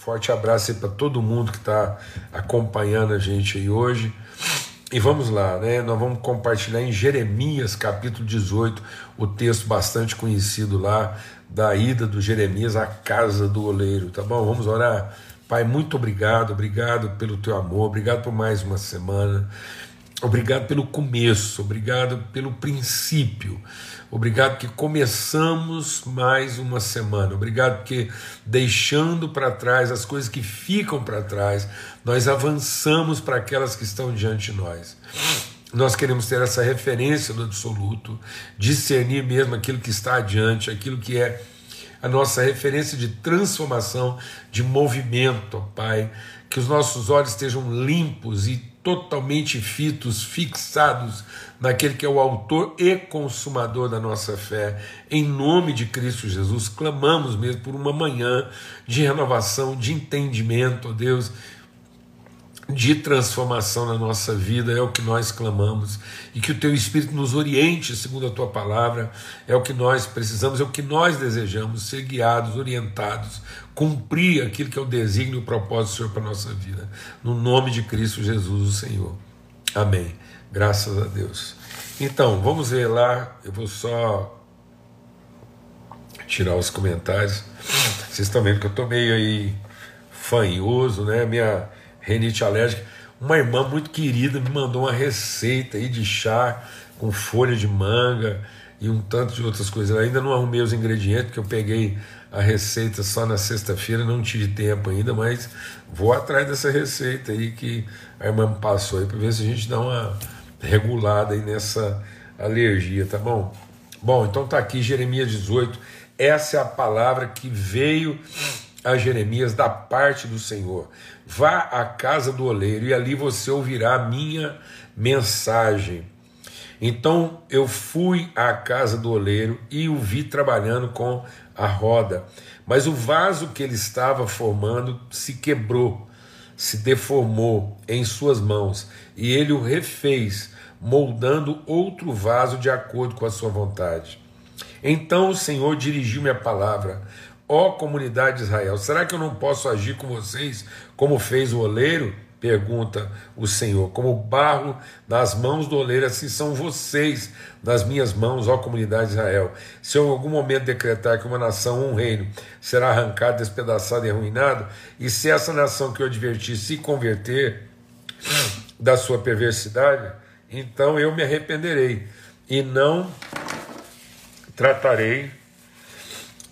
Forte abraço aí para todo mundo que está acompanhando a gente aí hoje. E vamos lá, né? Nós vamos compartilhar em Jeremias, capítulo 18, o texto bastante conhecido lá da ida do Jeremias à casa do oleiro, tá bom? Vamos orar. Pai, muito obrigado, obrigado pelo teu amor, obrigado por mais uma semana. Obrigado pelo começo, obrigado pelo princípio, obrigado que começamos mais uma semana, obrigado porque deixando para trás as coisas que ficam para trás, nós avançamos para aquelas que estão diante de nós. Nós queremos ter essa referência do absoluto, discernir mesmo aquilo que está adiante, aquilo que é a nossa referência de transformação, de movimento, Pai. Que os nossos olhos estejam limpos e totalmente fitos, fixados naquele que é o autor e consumador da nossa fé. Em nome de Cristo Jesus, clamamos mesmo por uma manhã de renovação, de entendimento, ó Deus, de transformação na nossa vida, é o que nós clamamos, e que o Teu Espírito nos oriente segundo a Tua palavra, é o que nós precisamos, é o que nós desejamos, ser guiados, orientados, cumprir aquilo que é o desígnio e o propósito do Senhor para a nossa vida, no nome de Cristo Jesus, o Senhor. Amém. Graças a Deus. Então, vamos ver lá, eu vou só tirar os comentários. Vocês estão vendo que eu estou meio aí fanhoso, né? Minha renite alérgica. Uma irmã muito querida me mandou uma receita aí de chá com folha de manga e um tanto de outras coisas. Eu ainda não arrumei os ingredientes, porque eu peguei a receita só na sexta-feira, não tive tempo ainda, mas vou atrás dessa receita aí que a irmã me passou aí para ver se a gente dá uma regulada aí nessa alergia, tá bom? Bom, então tá aqui Jeremias 18. Essa é a palavra que veio a Jeremias da parte do Senhor. Vá à casa do oleiro e ali você ouvirá a minha mensagem. Então eu fui à casa do oleiro e o vi trabalhando com a roda, mas o vaso que ele estava formando se quebrou, se deformou em suas mãos, e ele o refez, moldando outro vaso de acordo com a sua vontade. Então o Senhor dirigiu-me a palavra: Ó comunidade de Israel, será que eu não posso agir com vocês como fez o oleiro? Pergunta o Senhor. Como barro nas mãos do oleiro, assim são vocês nas minhas mãos, ó comunidade de Israel. Se eu em algum momento decretar que uma nação, um reino, será arrancado, despedaçado e arruinado, e se essa nação que eu adverti se converter da sua perversidade, então eu me arrependerei e não tratarei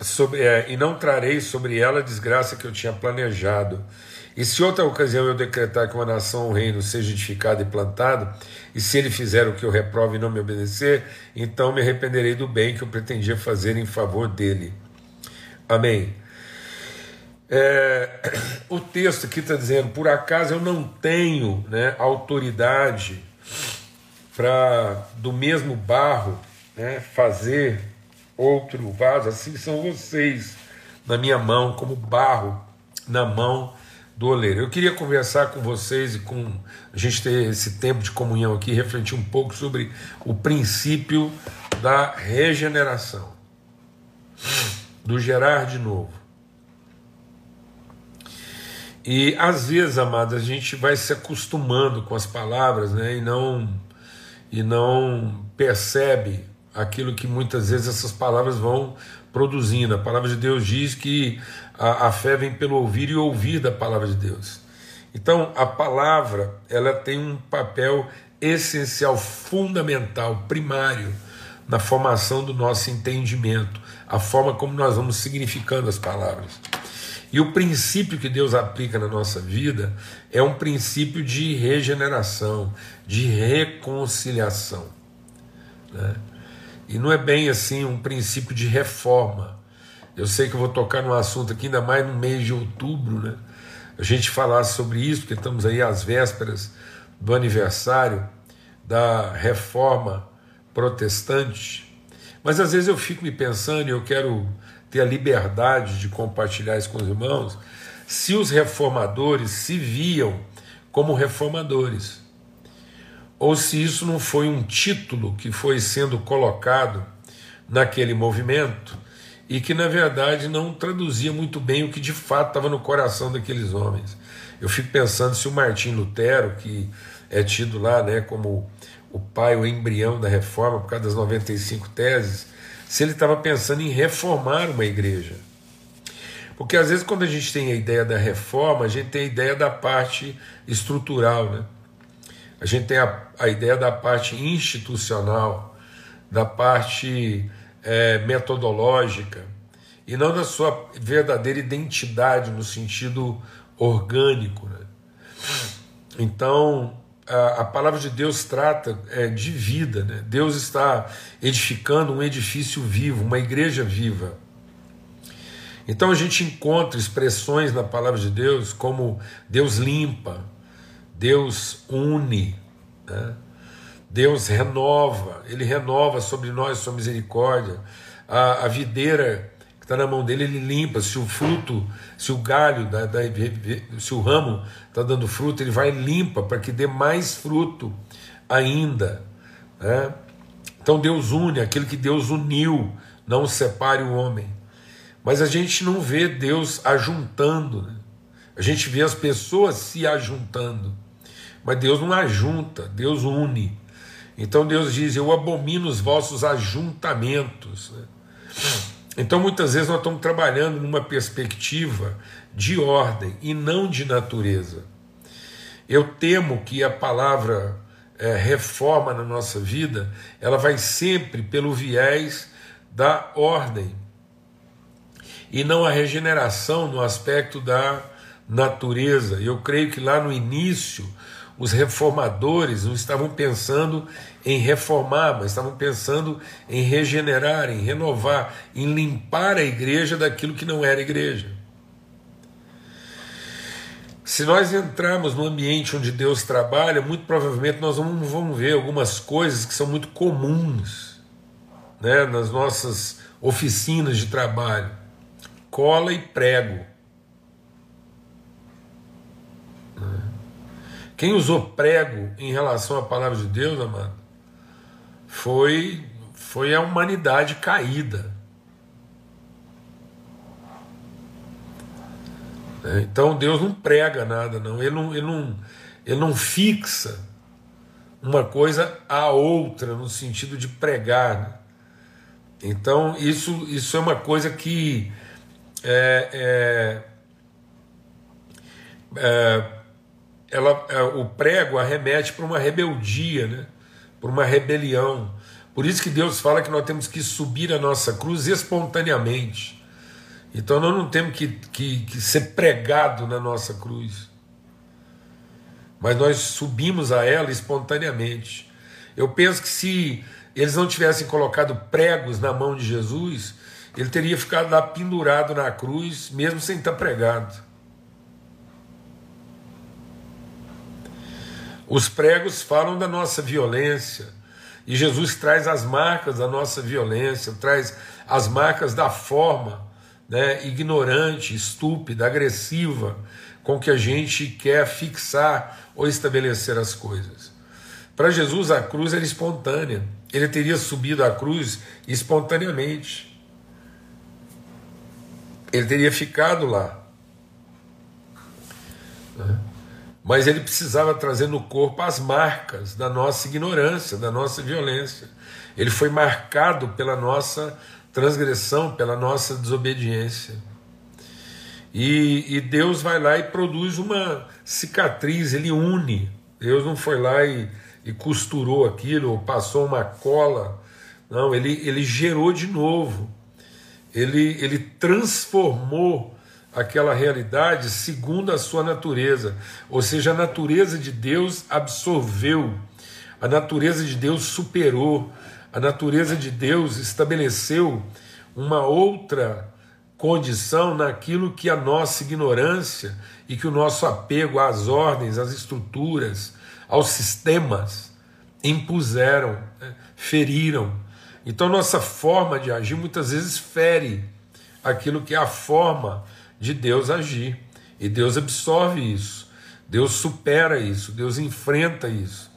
sobre, é, e não trarei sobre ela a desgraça que eu tinha planejado. E se outra ocasião eu decretar que uma nação ou um reino seja edificado e plantado, e se ele fizer o que eu reprovo e não me obedecer, então me arrependerei do bem que eu pretendia fazer em favor dele. Amém. É, o texto aqui está dizendo: por acaso eu não tenho né, autoridade para, do mesmo barro, né, fazer outro vaso, assim são vocês na minha mão, como barro na mão do oleiro. Eu queria conversar com vocês e com a gente ter esse tempo de comunhão aqui, refletir um pouco sobre o princípio da regeneração, do gerar de novo. E às vezes, amados, a gente vai se acostumando com as palavras, né, e não e não percebe aquilo que muitas vezes essas palavras vão produzindo. A palavra de Deus diz que a, a fé vem pelo ouvir e ouvir da palavra de Deus. Então, a palavra ela tem um papel essencial, fundamental, primário na formação do nosso entendimento, a forma como nós vamos significando as palavras. E o princípio que Deus aplica na nossa vida é um princípio de regeneração, de reconciliação. Né? E não é bem assim um princípio de reforma. Eu sei que eu vou tocar num assunto aqui, ainda mais no mês de outubro, né? A gente falar sobre isso, porque estamos aí às vésperas do aniversário da reforma protestante. Mas às vezes eu fico me pensando, e eu quero ter a liberdade de compartilhar isso com os irmãos, se os reformadores se viam como reformadores ou se isso não foi um título que foi sendo colocado naquele movimento e que na verdade não traduzia muito bem o que de fato estava no coração daqueles homens. Eu fico pensando se o Martim Lutero, que é tido lá né, como o pai, o embrião da reforma, por causa das 95 teses, se ele estava pensando em reformar uma igreja. Porque às vezes, quando a gente tem a ideia da reforma, a gente tem a ideia da parte estrutural, né? A gente tem a, a ideia da parte institucional, da parte é, metodológica, e não da sua verdadeira identidade no sentido orgânico. Né? Então, a, a, palavra de Deus trata é, de vida. Né? Deus está edificando um edifício vivo, uma igreja viva. Então a gente encontra expressões na palavra de Deus como Deus limpa, Deus une, né? Deus renova, Ele renova sobre nós sua misericórdia. A, a videira que está na mão dele, Ele limpa. Se o fruto, se o galho, da, da, se o ramo está dando fruto, Ele vai limpa para que dê mais fruto ainda. Né? Então Deus une, aquele que Deus uniu, não separe o homem. Mas a gente não vê Deus ajuntando, né? a gente vê as pessoas se ajuntando, mas Deus não ajunta, Deus une. Então Deus diz: Eu abomino os vossos ajuntamentos. Né? Então muitas vezes nós estamos trabalhando numa perspectiva de ordem e não de natureza. Eu temo que a palavra é, reforma na nossa vida ela vai sempre pelo viés da ordem e não a regeneração no aspecto da natureza. Eu creio que lá no início os reformadores não estavam pensando em reformar, mas estavam pensando em regenerar, em renovar, em limpar a igreja daquilo que não era igreja. Se nós entrarmos no ambiente onde Deus trabalha, muito provavelmente nós vamos, vamos ver algumas coisas que são muito comuns né, nas nossas oficinas de trabalho cola e prego. Quem usou prego em relação à palavra de Deus, amado, foi, foi a humanidade caída. Então Deus não prega nada, não. Ele não, ele não, ele não fixa uma coisa à outra no sentido de pregar. Né? Então isso, isso é uma coisa que é, é, é, ela, é, o prego arremete para uma rebeldia, né? para uma rebelião. Por isso que Deus fala que nós temos que subir a nossa cruz espontaneamente. Então nós não temos que, que, que ser pregado na nossa cruz. Mas nós subimos a ela espontaneamente. Eu penso que se eles não tivessem colocado pregos na mão de Jesus, ele teria ficado lá pendurado na cruz, mesmo sem estar pregado. Os pregos falam da nossa violência, e Jesus traz as marcas da nossa violência, traz as marcas da forma né, ignorante, estúpida, agressiva com que a gente quer fixar ou estabelecer as coisas. Para Jesus, a cruz era espontânea, ele teria subido a cruz espontaneamente ele teria ficado lá. Mas ele precisava trazer no corpo as marcas da nossa ignorância, da nossa violência. Ele foi marcado pela nossa transgressão, pela nossa desobediência. E, e, Deus vai lá e produz uma cicatriz, ele une. Deus não foi lá e, e costurou aquilo, ou passou uma cola. Não, ele, ele gerou de novo ele, ele transformou aquela realidade segundo a sua natureza, ou seja, a natureza de Deus absorveu, a natureza de Deus superou, a natureza de Deus estabeleceu uma outra condição naquilo que a nossa ignorância e que o nosso apego às ordens, às estruturas, aos sistemas impuseram, né, feriram. Então, nossa forma de agir muitas vezes fere aquilo que é a forma de Deus agir. E Deus absorve isso, Deus supera isso, Deus enfrenta isso.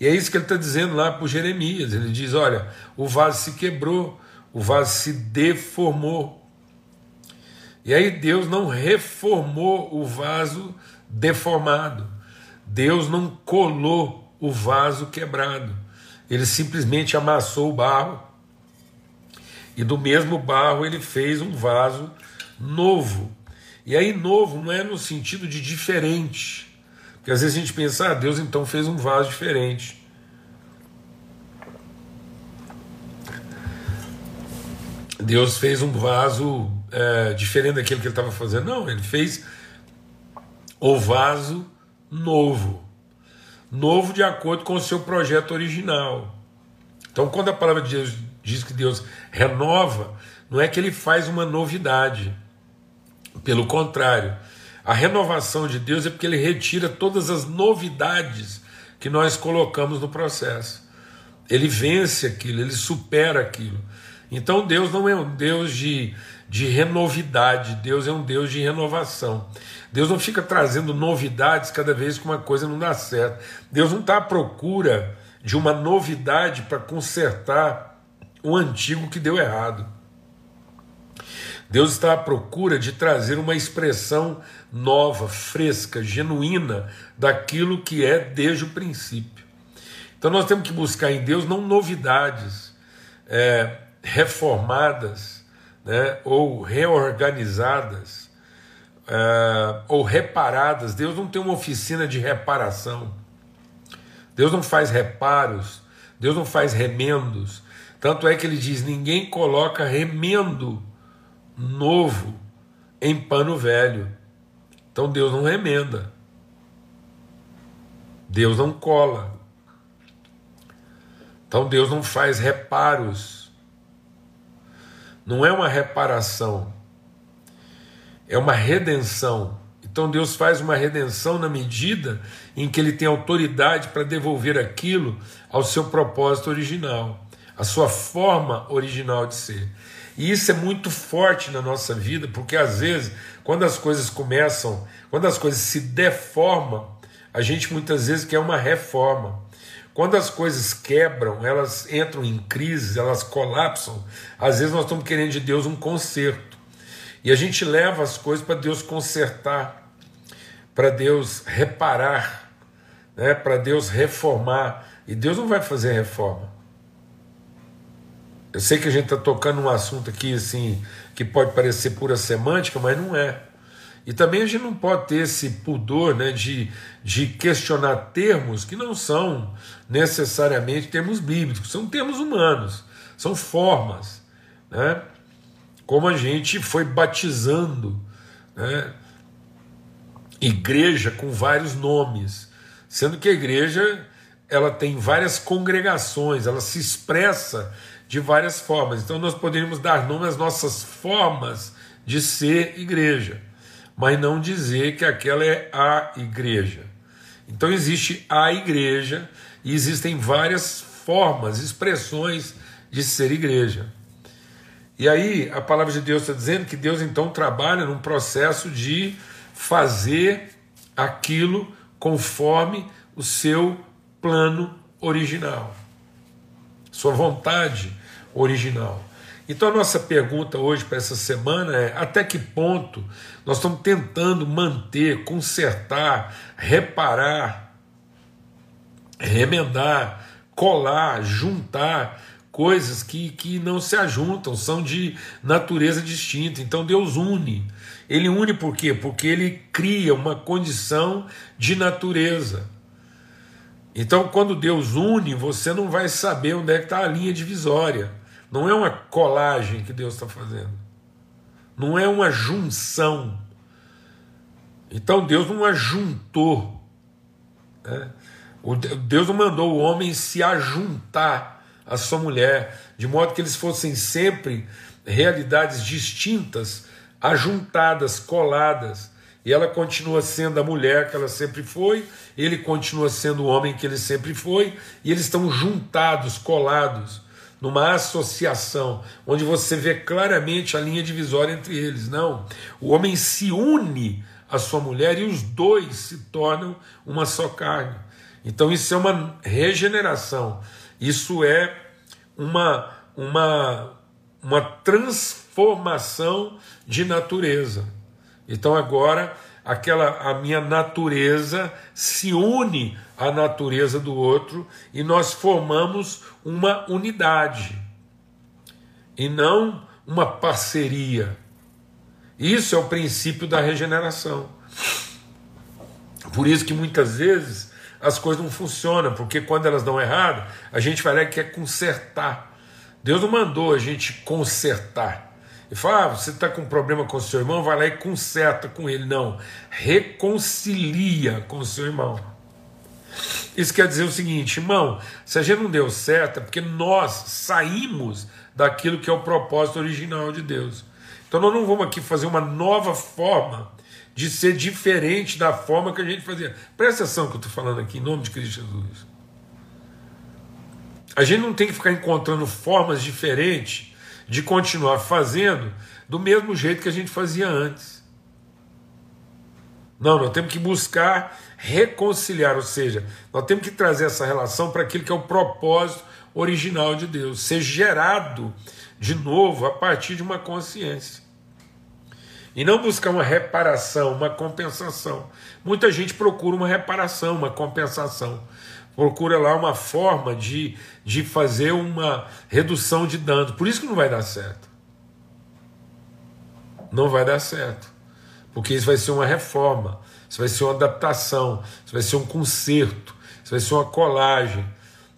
E é isso que ele está dizendo lá para Jeremias. Ele diz: Olha, o vaso se quebrou, o vaso se deformou. E aí Deus não reformou o vaso deformado. Deus não colou o vaso quebrado. Ele simplesmente amassou o barro e do mesmo barro ele fez um vaso novo. E aí, novo não é no sentido de diferente. Porque às vezes a gente pensa, ah, Deus então fez um vaso diferente. Deus fez um vaso é, diferente daquele que ele estava fazendo. Não, ele fez o vaso novo. Novo de acordo com o seu projeto original. Então, quando a palavra de Deus diz que Deus renova, não é que ele faz uma novidade. Pelo contrário, a renovação de Deus é porque ele retira todas as novidades que nós colocamos no processo. Ele vence aquilo, ele supera aquilo. Então Deus não é um Deus de, de renovidade, Deus é um Deus de renovação. Deus não fica trazendo novidades cada vez que uma coisa não dá certo. Deus não está à procura de uma novidade para consertar o antigo que deu errado. Deus está à procura de trazer uma expressão nova, fresca, genuína daquilo que é desde o princípio. Então nós temos que buscar em Deus não novidades é, reformadas né, ou reorganizadas é, ou reparadas. Deus não tem uma oficina de reparação. Deus não faz reparos, Deus não faz remendos. Tanto é que ele diz: ninguém coloca remendo novo em pano velho. Então Deus não remenda. Deus não cola. Então Deus não faz reparos. Não é uma reparação, é uma redenção. Então Deus faz uma redenção na medida em que ele tem autoridade para devolver aquilo ao seu propósito original, à sua forma original de ser. E isso é muito forte na nossa vida, porque às vezes, quando as coisas começam, quando as coisas se deformam, a gente muitas vezes quer uma reforma. Quando as coisas quebram, elas entram em crise, elas colapsam, às vezes nós estamos querendo de Deus um conserto. E a gente leva as coisas para Deus consertar, para Deus reparar, né, para Deus reformar. E Deus não vai fazer reforma. Eu sei que a gente está tocando um assunto aqui assim que pode parecer pura semântica, mas não é. E também a gente não pode ter esse pudor né, de, de questionar termos que não são necessariamente termos bíblicos, são termos humanos, são formas. Né? Como a gente foi batizando né, igreja com vários nomes, sendo que a igreja ela tem várias congregações, ela se expressa de várias formas. Então nós poderíamos dar nome às nossas formas de ser igreja, mas não dizer que aquela é a igreja. Então existe a igreja e existem várias formas, expressões de ser igreja. E aí a palavra de Deus está dizendo que Deus então trabalha num processo de fazer aquilo conforme o seu plano original, sua vontade original. Então a nossa pergunta hoje para essa semana é: até que ponto nós estamos tentando manter, consertar, reparar, remendar, colar, juntar coisas que, que não se ajuntam, são de natureza distinta. Então Deus une. Ele une por quê? Porque ele cria uma condição de natureza. Então, quando Deus une, você não vai saber onde é que está a linha divisória. Não é uma colagem que Deus está fazendo. Não é uma junção. Então Deus não ajuntou. Né? Deus não mandou o homem se ajuntar à sua mulher, de modo que eles fossem sempre realidades distintas, ajuntadas, coladas. E ela continua sendo a mulher que ela sempre foi, ele continua sendo o homem que ele sempre foi, e eles estão juntados, colados numa associação, onde você vê claramente a linha divisória entre eles. Não. O homem se une à sua mulher e os dois se tornam uma só carne. Então isso é uma regeneração. Isso é uma uma uma transformação de natureza. Então agora aquela a minha natureza se une à natureza do outro e nós formamos uma unidade e não uma parceria. Isso é o princípio da regeneração. Por isso que muitas vezes as coisas não funcionam, porque quando elas dão errado, a gente vai lá e quer consertar. Deus não mandou a gente consertar. E fala, ah, você está com problema com seu irmão, vai lá e conserta com ele. Não, reconcilia com o seu irmão. Isso quer dizer o seguinte, irmão, se a gente não deu certo é porque nós saímos daquilo que é o propósito original de Deus. Então nós não vamos aqui fazer uma nova forma de ser diferente da forma que a gente fazia. Presta atenção que eu estou falando aqui, em nome de Cristo Jesus. A gente não tem que ficar encontrando formas diferentes de continuar fazendo do mesmo jeito que a gente fazia antes. Não, nós temos que buscar reconciliar, ou seja, nós temos que trazer essa relação para aquilo que é o propósito original de Deus, ser gerado de novo a partir de uma consciência. E não buscar uma reparação, uma compensação. Muita gente procura uma reparação, uma compensação. Procura lá uma forma de, de fazer uma redução de dano. Por isso que não vai dar certo. Não vai dar certo. Porque isso vai ser uma reforma, isso vai ser uma adaptação, isso vai ser um conserto, isso vai ser uma colagem.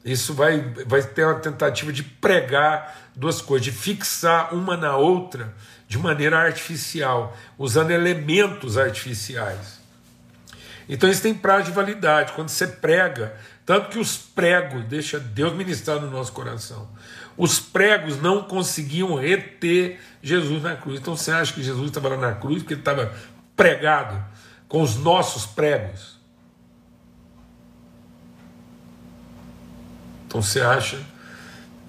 Isso vai, vai ter uma tentativa de pregar duas coisas, de fixar uma na outra de maneira artificial, usando elementos artificiais. Então isso tem prazo de validade. Quando você prega, tanto que os pregos, deixa Deus ministrar no nosso coração, os pregos não conseguiam reter Jesus na cruz. Então você acha que Jesus estava lá na cruz porque ele estava pregado com os nossos pregos? Então você acha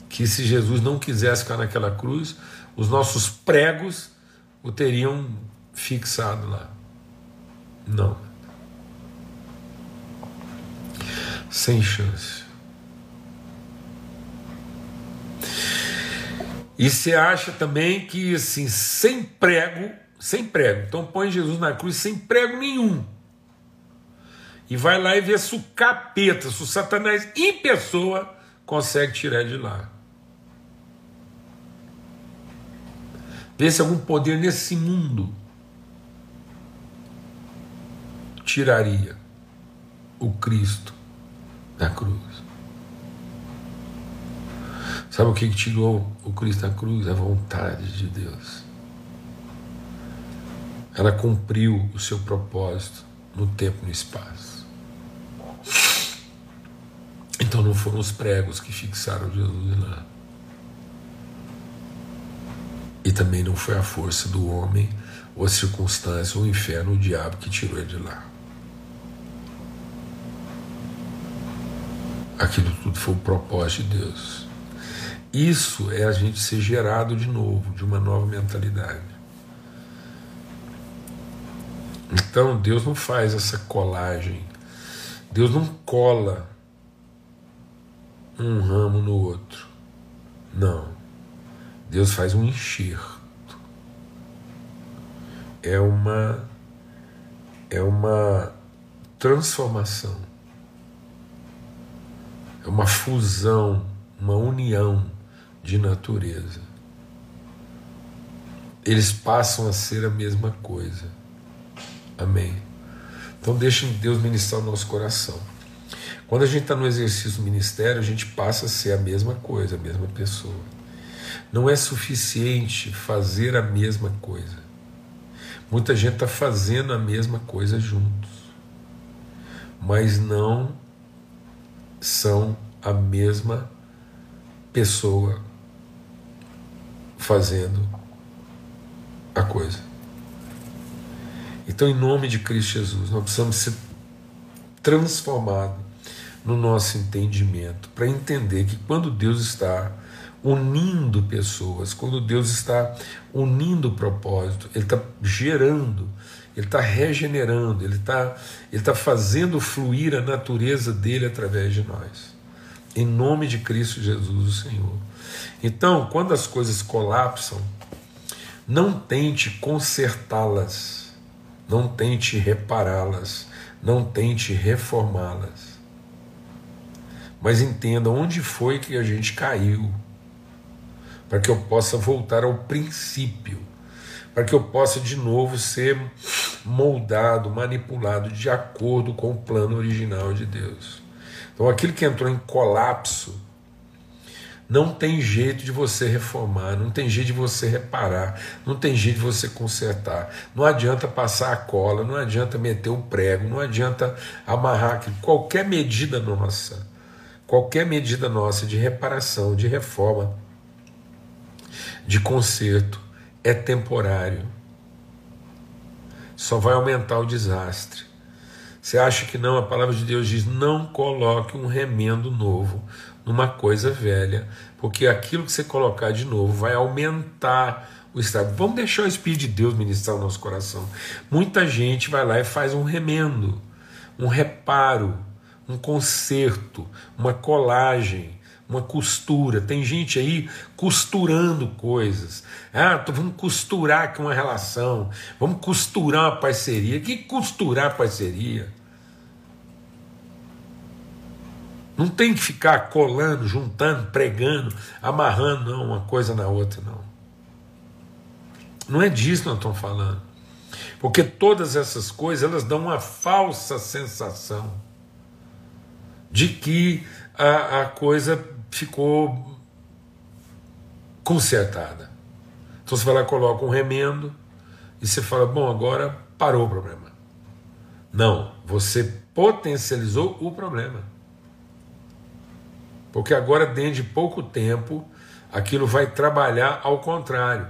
que se Jesus não quisesse ficar naquela cruz, os nossos pregos o teriam fixado lá. Não. Sem chance. E você acha também que assim, sem prego, sem prego, então põe Jesus na cruz sem prego nenhum. E vai lá e vê se o capeta, se o Satanás em pessoa consegue tirar de lá. Vê se algum poder nesse mundo tiraria o Cristo da cruz. Sabe o que tirou o Cristo da cruz? A vontade de Deus. Ela cumpriu o seu propósito no tempo e no espaço. Então não foram os pregos que fixaram Jesus lá. E também não foi a força do homem, ou a circunstância, ou o inferno, o diabo que tirou ele de lá. Aquilo tudo foi o propósito de Deus. Isso é a gente ser gerado de novo, de uma nova mentalidade. Então Deus não faz essa colagem. Deus não cola um ramo no outro. Não. Deus faz um enxerto. É uma é uma transformação. É uma fusão, uma união de natureza. Eles passam a ser a mesma coisa. Amém. Então deixem Deus ministrar o nosso coração. Quando a gente está no exercício do ministério, a gente passa a ser a mesma coisa, a mesma pessoa. Não é suficiente fazer a mesma coisa. Muita gente está fazendo a mesma coisa juntos, mas não são a mesma pessoa fazendo a coisa. Então, em nome de Cristo Jesus, nós precisamos ser transformados no nosso entendimento para entender que quando Deus está unindo pessoas, quando Deus está unindo propósito, Ele está gerando, Ele está regenerando, Ele está ele tá fazendo fluir a natureza dele através de nós. Em nome de Cristo Jesus, o Senhor. Então, quando as coisas colapsam, não tente consertá-las, não tente repará-las, não tente reformá-las. Mas entenda onde foi que a gente caiu, para que eu possa voltar ao princípio, para que eu possa de novo ser moldado, manipulado de acordo com o plano original de Deus. Então, aquilo que entrou em colapso, não tem jeito de você reformar, não tem jeito de você reparar, não tem jeito de você consertar. Não adianta passar a cola, não adianta meter o prego, não adianta amarrar aquilo. Qualquer medida nossa, qualquer medida nossa de reparação, de reforma, de conserto, é temporário. Só vai aumentar o desastre. Você acha que não? A palavra de Deus diz: não coloque um remendo novo numa coisa velha, porque aquilo que você colocar de novo vai aumentar o estado. Vamos deixar o Espírito de Deus ministrar o nosso coração. Muita gente vai lá e faz um remendo, um reparo, um conserto, uma colagem, uma costura. Tem gente aí costurando coisas. Ah, vamos costurar aqui uma relação, vamos costurar uma parceria. Que costurar parceria? Não tem que ficar colando, juntando, pregando, amarrando não, uma coisa na outra, não. Não é disso que nós estamos falando. Porque todas essas coisas elas dão uma falsa sensação de que a, a coisa ficou consertada. Então você vai lá, coloca um remendo e você fala: bom, agora parou o problema. Não, você potencializou o problema. Porque agora, dentro de pouco tempo, aquilo vai trabalhar ao contrário.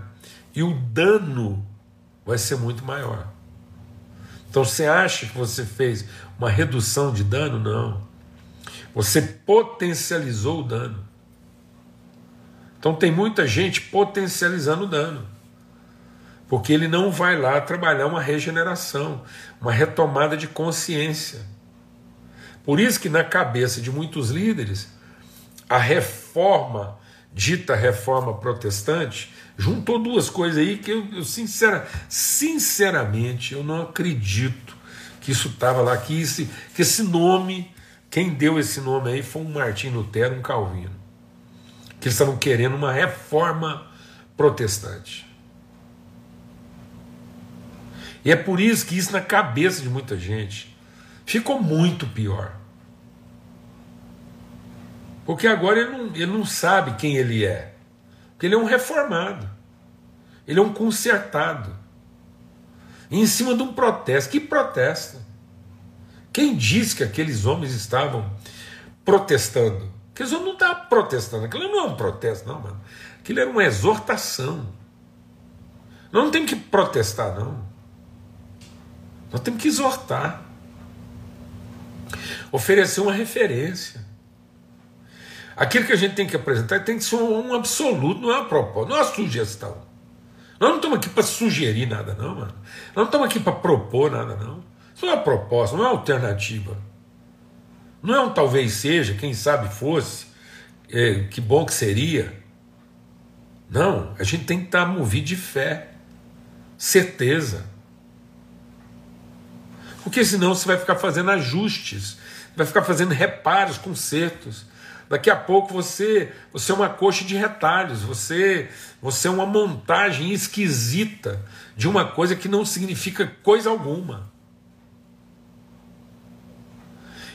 E o dano vai ser muito maior. Então você acha que você fez uma redução de dano? Não. Você potencializou o dano. Então tem muita gente potencializando o dano. Porque ele não vai lá trabalhar uma regeneração, uma retomada de consciência. Por isso que na cabeça de muitos líderes a reforma, dita reforma protestante, juntou duas coisas aí que eu, eu sincera, sinceramente eu não acredito que isso estava lá, que esse, que esse nome, quem deu esse nome aí foi um Martim Lutero, um Calvino. Que eles estavam querendo uma reforma protestante. E é por isso que isso na cabeça de muita gente ficou muito pior. Porque agora ele não, ele não sabe quem ele é. Porque ele é um reformado. Ele é um consertado. em cima de um protesto. Que protesto? Quem disse que aqueles homens estavam protestando? Aqueles homens não estavam protestando. Aquilo não é um protesto, não, mano. Aquilo era uma exortação. Nós não temos que protestar, não. Nós temos que exortar. Oferecer uma referência. Aquilo que a gente tem que apresentar tem que ser um, absoluto, não é uma proposta, não é uma sugestão. Nós não estamos aqui para sugerir nada, não, mano. Nós não estamos aqui para propor nada, não. Isso não é uma proposta, não é uma alternativa. Não é um talvez seja, quem sabe fosse, é, que bom que seria. Não, a gente tem que estar movido de fé, certeza. Porque senão você vai ficar fazendo ajustes, vai ficar fazendo reparos, consertos. Daqui a pouco você, você é uma coxa de retalhos, você, você é uma montagem esquisita de uma coisa que não significa coisa alguma.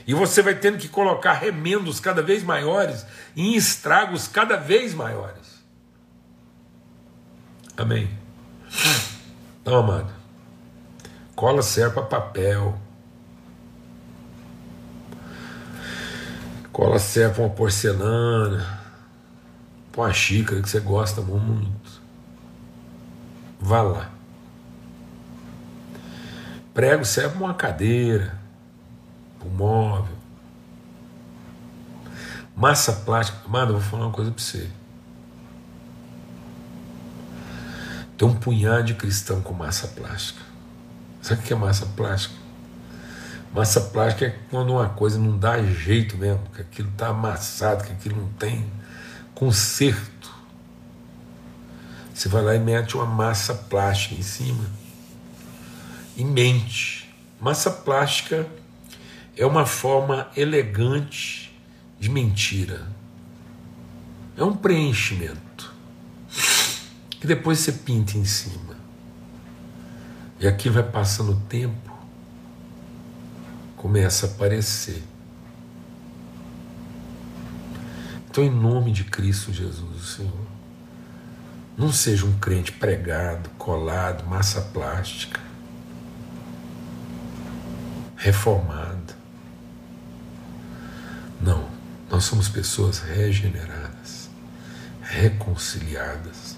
E você vai tendo que colocar remendos cada vez maiores em estragos cada vez maiores. Amém. Então, amado, cola serve para papel Cola serve para uma porcelana, uma xícara que você gosta muito. Vá lá. Prego serve para uma cadeira, móvel. Massa plástica. Amado, eu vou falar uma coisa para você. Tem um punhado de cristão com massa plástica. Sabe o que é massa plástica? Massa plástica é quando uma coisa não dá jeito mesmo, que aquilo está amassado, que aquilo não tem conserto. Você vai lá e mete uma massa plástica em cima e mente. Massa plástica é uma forma elegante de mentira. É um preenchimento que depois você pinta em cima. E aqui vai passando o tempo, começa a aparecer. Então, em nome de Cristo Jesus, Senhor, não seja um crente pregado, colado, massa plástica, reformado. Não, nós somos pessoas regeneradas, reconciliadas,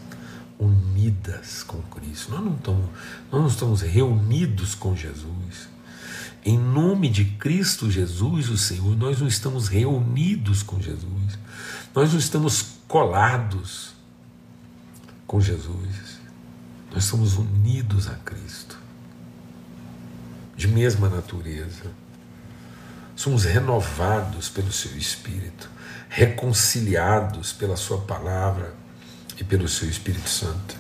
unidas com Cristo. Nós não estamos, nós não estamos reunidos com Jesus. Em nome de Cristo Jesus, o Senhor, nós não estamos reunidos com Jesus. Nós não estamos colados com Jesus. Nós somos unidos a Cristo, de mesma natureza. Somos renovados pelo Seu Espírito, reconciliados pela Sua palavra e pelo Seu Espírito Santo.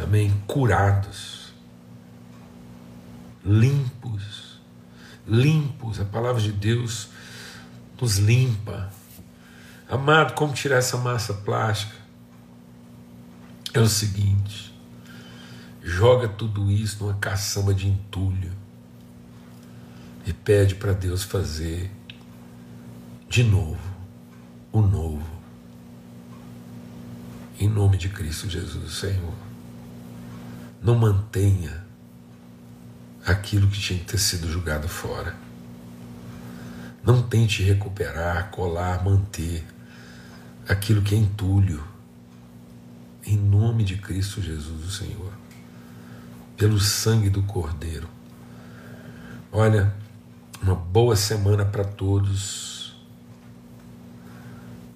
Amém? Curados, limpos, limpos. A palavra de Deus nos limpa. Amado, como tirar essa massa plástica? é o seguinte: joga tudo isso numa caçamba de entulho e pede para Deus fazer de novo o novo. Em nome de Cristo Jesus, Senhor. Não mantenha aquilo que tinha que ter sido jogado fora. Não tente recuperar, colar, manter aquilo que é entulho em nome de Cristo Jesus, o Senhor, pelo sangue do Cordeiro. Olha, uma boa semana para todos,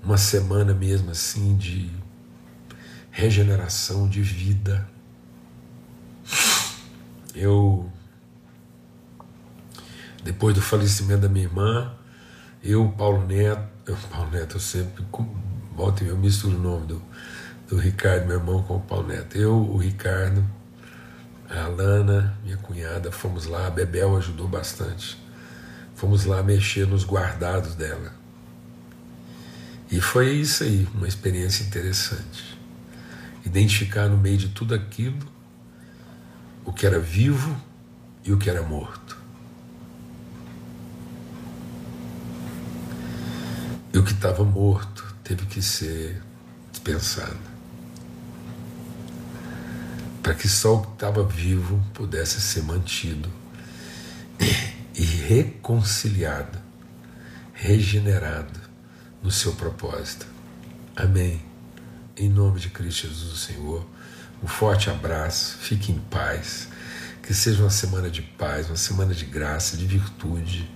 uma semana mesmo assim de regeneração, de vida. Eu, depois do falecimento da minha irmã, eu, Paulo Neto, eu, Paulo Neto, eu sempre volto e eu misturo o nome do do Ricardo, meu irmão, com o Paulo Neto. Eu, o Ricardo, a Alana, minha cunhada, fomos lá, a Bebel ajudou bastante. Fomos lá mexer nos guardados dela. E foi isso aí, uma experiência interessante. Identificar no meio de tudo aquilo o que era vivo e o que era morto. E o que estava morto teve que ser dispensado para que só o que estava vivo pudesse ser mantido e reconciliado, regenerado no seu propósito. Amém. Em nome de Cristo Jesus, Senhor, um forte abraço, fique em paz, que seja uma semana de paz, uma semana de graça, de virtude,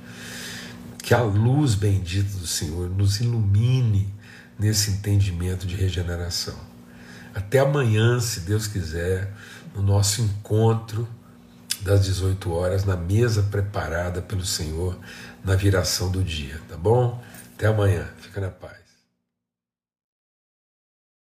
que a luz bendita do Senhor nos ilumine nesse entendimento de regeneração até amanhã, se Deus quiser, no nosso encontro das 18 horas, na mesa preparada pelo Senhor na viração do dia, tá bom? Até amanhã, fica na paz.